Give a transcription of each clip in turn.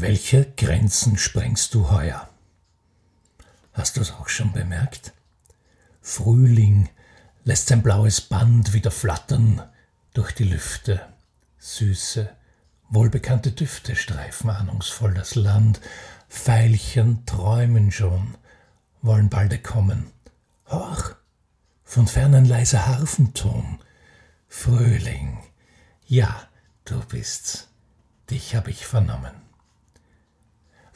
Welche Grenzen sprengst du heuer? Hast du es auch schon bemerkt? Frühling lässt sein blaues Band wieder flattern durch die Lüfte. Süße, wohlbekannte Düfte streifen ahnungsvoll das Land. Veilchen träumen schon, wollen balde kommen. Horch, von fern ein leiser Harfenton. Frühling, ja, du bist's, dich hab ich vernommen.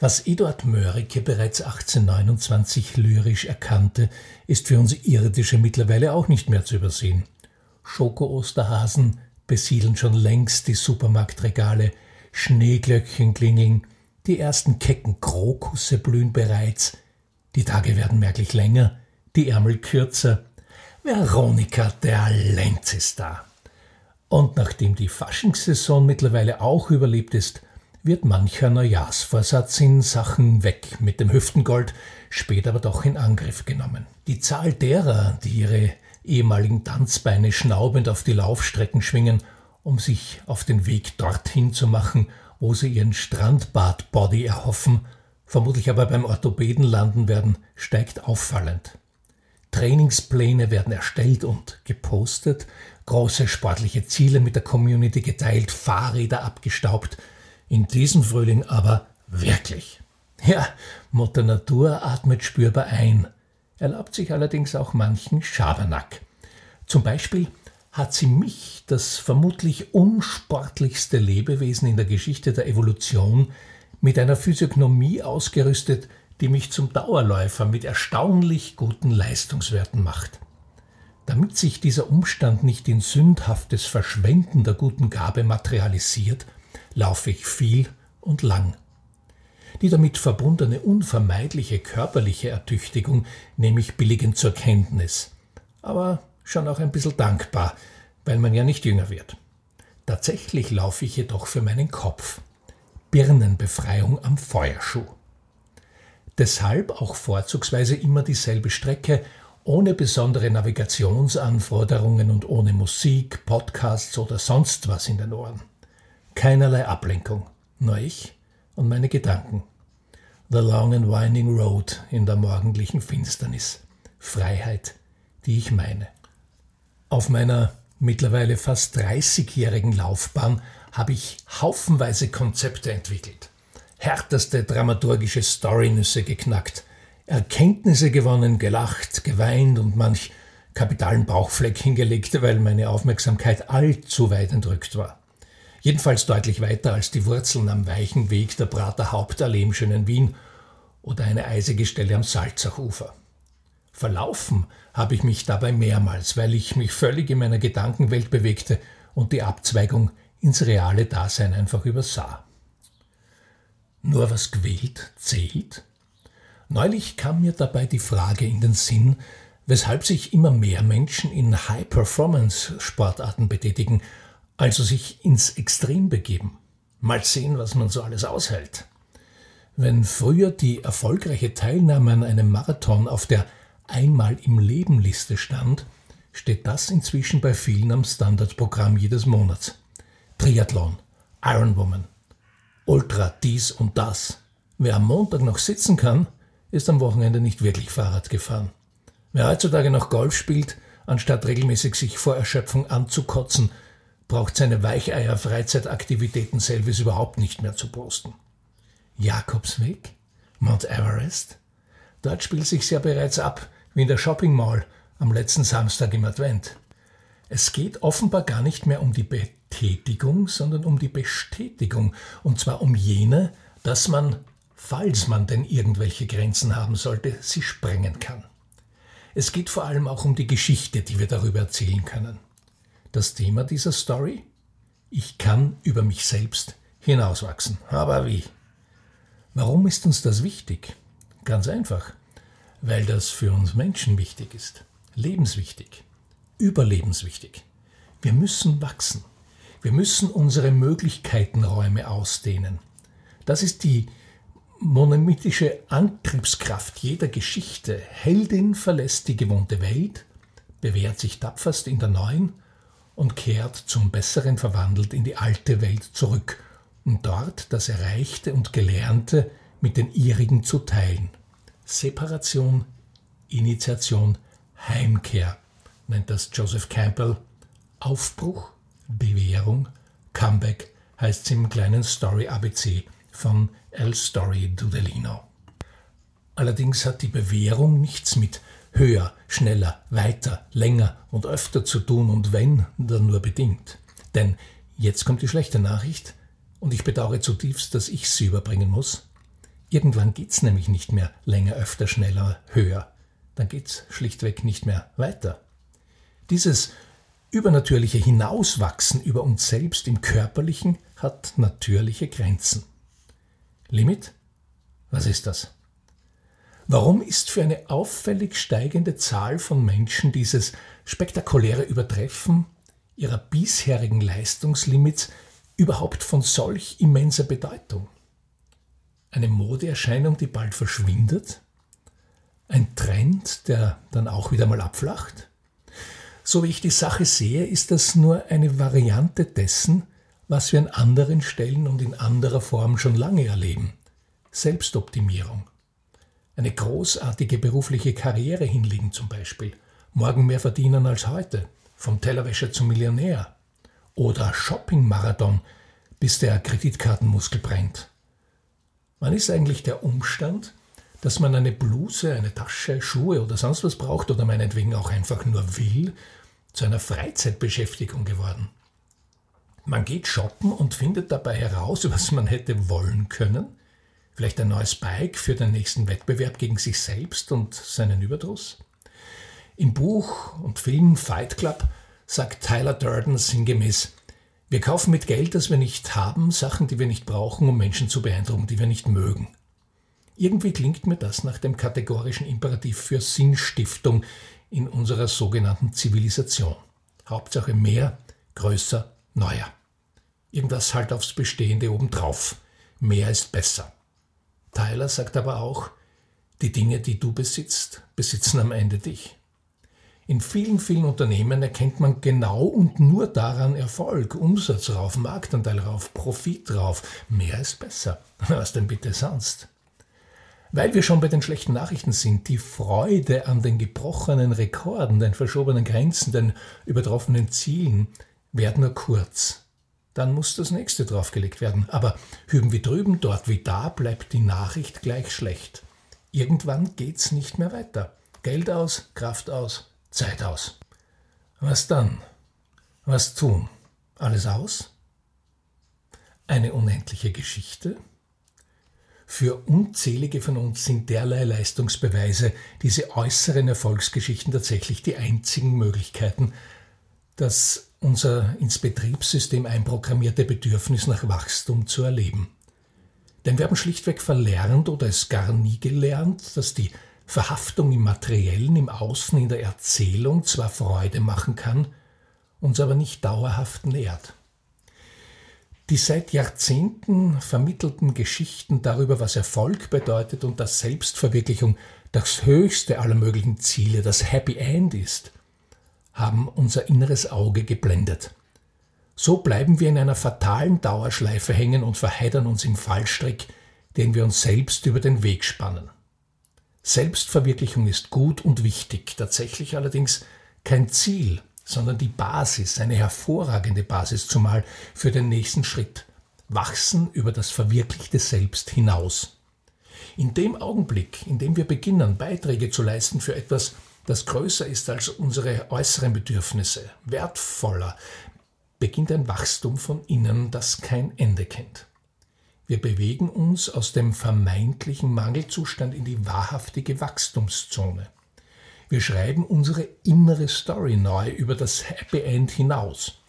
Was Eduard Mörike bereits 1829 lyrisch erkannte, ist für uns Irdische mittlerweile auch nicht mehr zu übersehen. Schoko-Osterhasen besiedeln schon längst die Supermarktregale, Schneeglöckchen klingeln, die ersten kecken Krokusse blühen bereits, die Tage werden merklich länger, die Ärmel kürzer. Veronika der Lenz ist da. Und nachdem die Faschingssaison mittlerweile auch überlebt ist, wird mancher Neujahrsvorsatz in Sachen weg mit dem Hüftengold später aber doch in Angriff genommen. Die Zahl derer, die ihre ehemaligen Tanzbeine schnaubend auf die Laufstrecken schwingen, um sich auf den Weg dorthin zu machen, wo sie ihren Strandbad-Body erhoffen, vermutlich aber beim Orthopäden landen werden, steigt auffallend. Trainingspläne werden erstellt und gepostet, große sportliche Ziele mit der Community geteilt, Fahrräder abgestaubt, in diesem Frühling aber wirklich. Ja, Mutter Natur atmet spürbar ein, erlaubt sich allerdings auch manchen Schabernack. Zum Beispiel hat sie mich, das vermutlich unsportlichste Lebewesen in der Geschichte der Evolution, mit einer Physiognomie ausgerüstet, die mich zum Dauerläufer mit erstaunlich guten Leistungswerten macht. Damit sich dieser Umstand nicht in sündhaftes Verschwenden der guten Gabe materialisiert, laufe ich viel und lang. Die damit verbundene unvermeidliche körperliche Ertüchtigung nehme ich billigend zur Kenntnis, aber schon auch ein bisschen dankbar, weil man ja nicht jünger wird. Tatsächlich laufe ich jedoch für meinen Kopf. Birnenbefreiung am Feuerschuh. Deshalb auch vorzugsweise immer dieselbe Strecke, ohne besondere Navigationsanforderungen und ohne Musik, Podcasts oder sonst was in den Ohren. Keinerlei Ablenkung, nur ich und meine Gedanken. The long and winding road in der morgendlichen Finsternis. Freiheit, die ich meine. Auf meiner mittlerweile fast 30-jährigen Laufbahn habe ich haufenweise Konzepte entwickelt, härteste dramaturgische Storynüsse geknackt, Erkenntnisse gewonnen, gelacht, geweint und manch kapitalen Bauchfleck hingelegt, weil meine Aufmerksamkeit allzu weit entrückt war. Jedenfalls deutlich weiter als die Wurzeln am weichen Weg der Prater Hauptallee im schönen Wien oder eine eisige Stelle am Salzachufer. Verlaufen habe ich mich dabei mehrmals, weil ich mich völlig in meiner Gedankenwelt bewegte und die Abzweigung ins reale Dasein einfach übersah. Nur was quält, zählt? Neulich kam mir dabei die Frage in den Sinn, weshalb sich immer mehr Menschen in High-Performance-Sportarten betätigen also sich ins Extrem begeben. Mal sehen, was man so alles aushält. Wenn früher die erfolgreiche Teilnahme an einem Marathon auf der Einmal im Leben Liste stand, steht das inzwischen bei vielen am Standardprogramm jedes Monats. Triathlon, Ironwoman, Ultra dies und das. Wer am Montag noch sitzen kann, ist am Wochenende nicht wirklich Fahrrad gefahren. Wer heutzutage noch Golf spielt, anstatt regelmäßig sich vor Erschöpfung anzukotzen, braucht seine Weicheier-Freizeitaktivitäten Selvis überhaupt nicht mehr zu posten. Jakobsweg? Mount Everest? Dort spielt sich's ja bereits ab, wie in der Shopping Mall am letzten Samstag im Advent. Es geht offenbar gar nicht mehr um die Betätigung, sondern um die Bestätigung, und zwar um jene, dass man, falls man denn irgendwelche Grenzen haben sollte, sie sprengen kann. Es geht vor allem auch um die Geschichte, die wir darüber erzählen können das Thema dieser Story? Ich kann über mich selbst hinauswachsen. Aber wie? Warum ist uns das wichtig? Ganz einfach, weil das für uns Menschen wichtig ist, lebenswichtig, überlebenswichtig. Wir müssen wachsen. Wir müssen unsere Möglichkeitenräume ausdehnen. Das ist die monolithische Antriebskraft jeder Geschichte. Heldin verlässt die gewohnte Welt, bewährt sich tapferst in der neuen und kehrt zum Besseren verwandelt in die alte Welt zurück, um dort das Erreichte und Gelernte mit den ihrigen zu teilen. Separation, Initiation, Heimkehr nennt das Joseph Campbell. Aufbruch, Bewährung, Comeback heißt es im kleinen Story ABC von El Story Dudelino. Allerdings hat die Bewährung nichts mit höher, schneller, weiter, länger und öfter zu tun und wenn, dann nur bedingt. Denn jetzt kommt die schlechte Nachricht und ich bedauere zutiefst, dass ich sie überbringen muss. Irgendwann geht's nämlich nicht mehr länger, öfter, schneller, höher. Dann geht's schlichtweg nicht mehr weiter. Dieses übernatürliche Hinauswachsen über uns selbst im Körperlichen hat natürliche Grenzen. Limit? Was ist das? Warum ist für eine auffällig steigende Zahl von Menschen dieses spektakuläre Übertreffen ihrer bisherigen Leistungslimits überhaupt von solch immenser Bedeutung? Eine Modeerscheinung, die bald verschwindet? Ein Trend, der dann auch wieder mal abflacht? So wie ich die Sache sehe, ist das nur eine Variante dessen, was wir an anderen Stellen und in anderer Form schon lange erleben. Selbstoptimierung eine großartige berufliche Karriere hinlegen zum Beispiel, morgen mehr verdienen als heute, vom Tellerwäscher zum Millionär oder Shopping-Marathon, bis der Kreditkartenmuskel brennt. Wann ist eigentlich der Umstand, dass man eine Bluse, eine Tasche, Schuhe oder sonst was braucht oder meinetwegen auch einfach nur will, zu einer Freizeitbeschäftigung geworden? Man geht shoppen und findet dabei heraus, was man hätte wollen können, Vielleicht ein neues Bike für den nächsten Wettbewerb gegen sich selbst und seinen Überdruss? Im Buch und Film Fight Club sagt Tyler Durden sinngemäß, wir kaufen mit Geld, das wir nicht haben, Sachen, die wir nicht brauchen, um Menschen zu beeindrucken, die wir nicht mögen. Irgendwie klingt mir das nach dem kategorischen Imperativ für Sinnstiftung in unserer sogenannten Zivilisation. Hauptsache mehr, größer, neuer. Irgendwas halt aufs Bestehende obendrauf. Mehr ist besser. Tyler sagt aber auch, die Dinge, die du besitzt, besitzen am Ende dich. In vielen, vielen Unternehmen erkennt man genau und nur daran Erfolg, Umsatz rauf, Marktanteil rauf, Profit rauf. Mehr ist besser. Was denn bitte sonst? Weil wir schon bei den schlechten Nachrichten sind, die Freude an den gebrochenen Rekorden, den verschobenen Grenzen, den übertroffenen Zielen, währt nur kurz dann muss das nächste draufgelegt werden. Aber hüben wie drüben, dort wie da, bleibt die Nachricht gleich schlecht. Irgendwann geht's nicht mehr weiter. Geld aus, Kraft aus, Zeit aus. Was dann? Was tun? Alles aus? Eine unendliche Geschichte? Für unzählige von uns sind derlei Leistungsbeweise, diese äußeren Erfolgsgeschichten tatsächlich die einzigen Möglichkeiten, das unser ins Betriebssystem einprogrammierte Bedürfnis nach Wachstum zu erleben. Denn wir haben schlichtweg verlernt oder es gar nie gelernt, dass die Verhaftung im Materiellen, im Außen, in der Erzählung zwar Freude machen kann, uns aber nicht dauerhaft nährt. Die seit Jahrzehnten vermittelten Geschichten darüber, was Erfolg bedeutet und dass Selbstverwirklichung das höchste aller möglichen Ziele, das Happy End ist, haben unser inneres Auge geblendet. So bleiben wir in einer fatalen Dauerschleife hängen und verheddern uns im Fallstrick, den wir uns selbst über den Weg spannen. Selbstverwirklichung ist gut und wichtig, tatsächlich allerdings kein Ziel, sondern die Basis, eine hervorragende Basis zumal für den nächsten Schritt. Wachsen über das verwirklichte Selbst hinaus. In dem Augenblick, in dem wir beginnen, Beiträge zu leisten für etwas, das größer ist als unsere äußeren Bedürfnisse, wertvoller, beginnt ein Wachstum von innen, das kein Ende kennt. Wir bewegen uns aus dem vermeintlichen Mangelzustand in die wahrhaftige Wachstumszone. Wir schreiben unsere innere Story neu über das Happy End hinaus.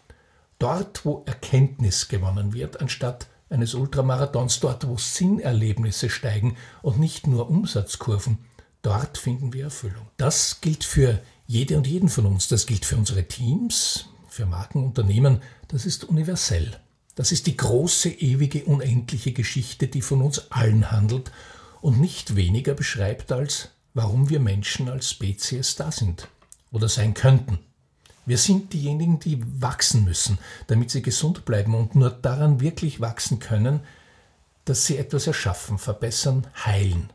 Dort, wo Erkenntnis gewonnen wird, anstatt eines Ultramarathons, dort, wo Sinnerlebnisse steigen und nicht nur Umsatzkurven, Dort finden wir Erfüllung. Das gilt für jede und jeden von uns. Das gilt für unsere Teams, für Marken, Unternehmen. Das ist universell. Das ist die große, ewige, unendliche Geschichte, die von uns allen handelt und nicht weniger beschreibt als, warum wir Menschen als Spezies da sind oder sein könnten. Wir sind diejenigen, die wachsen müssen, damit sie gesund bleiben und nur daran wirklich wachsen können, dass sie etwas erschaffen, verbessern, heilen.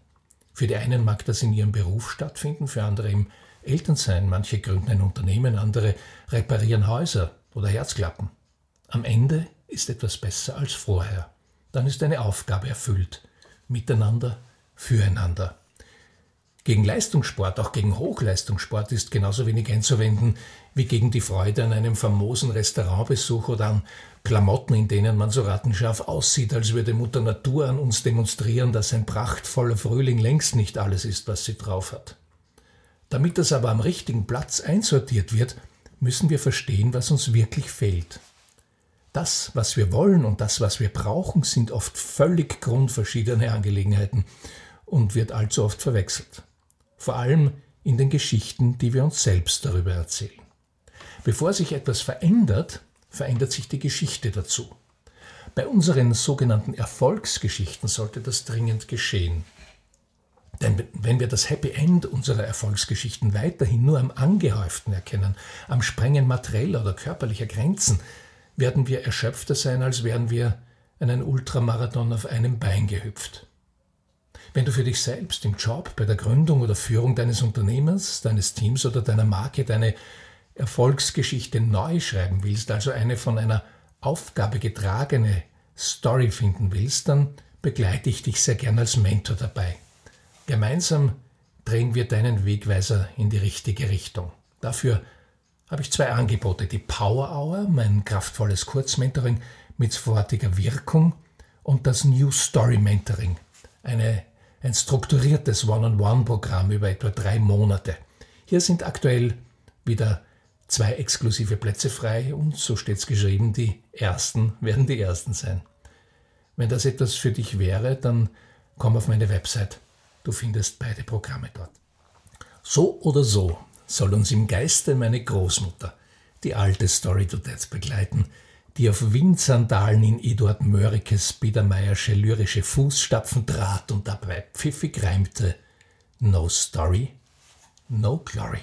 Für die einen mag das in ihrem Beruf stattfinden, für andere im Elternsein. Manche gründen ein Unternehmen, andere reparieren Häuser oder Herzklappen. Am Ende ist etwas besser als vorher. Dann ist eine Aufgabe erfüllt. Miteinander, füreinander. Gegen Leistungssport, auch gegen Hochleistungssport ist genauso wenig einzuwenden wie gegen die Freude an einem famosen Restaurantbesuch oder an Klamotten, in denen man so rattenscharf aussieht, als würde Mutter Natur an uns demonstrieren, dass ein prachtvoller Frühling längst nicht alles ist, was sie drauf hat. Damit das aber am richtigen Platz einsortiert wird, müssen wir verstehen, was uns wirklich fehlt. Das, was wir wollen und das, was wir brauchen, sind oft völlig grundverschiedene Angelegenheiten und wird allzu oft verwechselt. Vor allem in den Geschichten, die wir uns selbst darüber erzählen. Bevor sich etwas verändert, verändert sich die Geschichte dazu. Bei unseren sogenannten Erfolgsgeschichten sollte das dringend geschehen. Denn wenn wir das Happy End unserer Erfolgsgeschichten weiterhin nur am Angehäuften erkennen, am Sprengen materieller oder körperlicher Grenzen, werden wir erschöpfter sein, als wären wir einen Ultramarathon auf einem Bein gehüpft. Wenn du für dich selbst im Job, bei der Gründung oder Führung deines Unternehmens, deines Teams oder deiner Marke deine Erfolgsgeschichte neu schreiben willst, also eine von einer Aufgabe getragene Story finden willst, dann begleite ich dich sehr gern als Mentor dabei. Gemeinsam drehen wir deinen Wegweiser in die richtige Richtung. Dafür habe ich zwei Angebote. Die Power Hour, mein kraftvolles Kurzmentoring mit sofortiger Wirkung und das New Story Mentoring, eine, ein strukturiertes One-on-One-Programm über etwa drei Monate. Hier sind aktuell wieder zwei exklusive Plätze frei und, so steht's geschrieben, die ersten werden die ersten sein. Wenn das etwas für dich wäre, dann komm auf meine Website. Du findest beide Programme dort. So oder so soll uns im Geiste meine Großmutter, die alte Story to Death begleiten, die auf Windsandalen in Eduard Mörikes biedermeiersche lyrische Fußstapfen trat und dabei pfiffig reimte No Story, No Glory.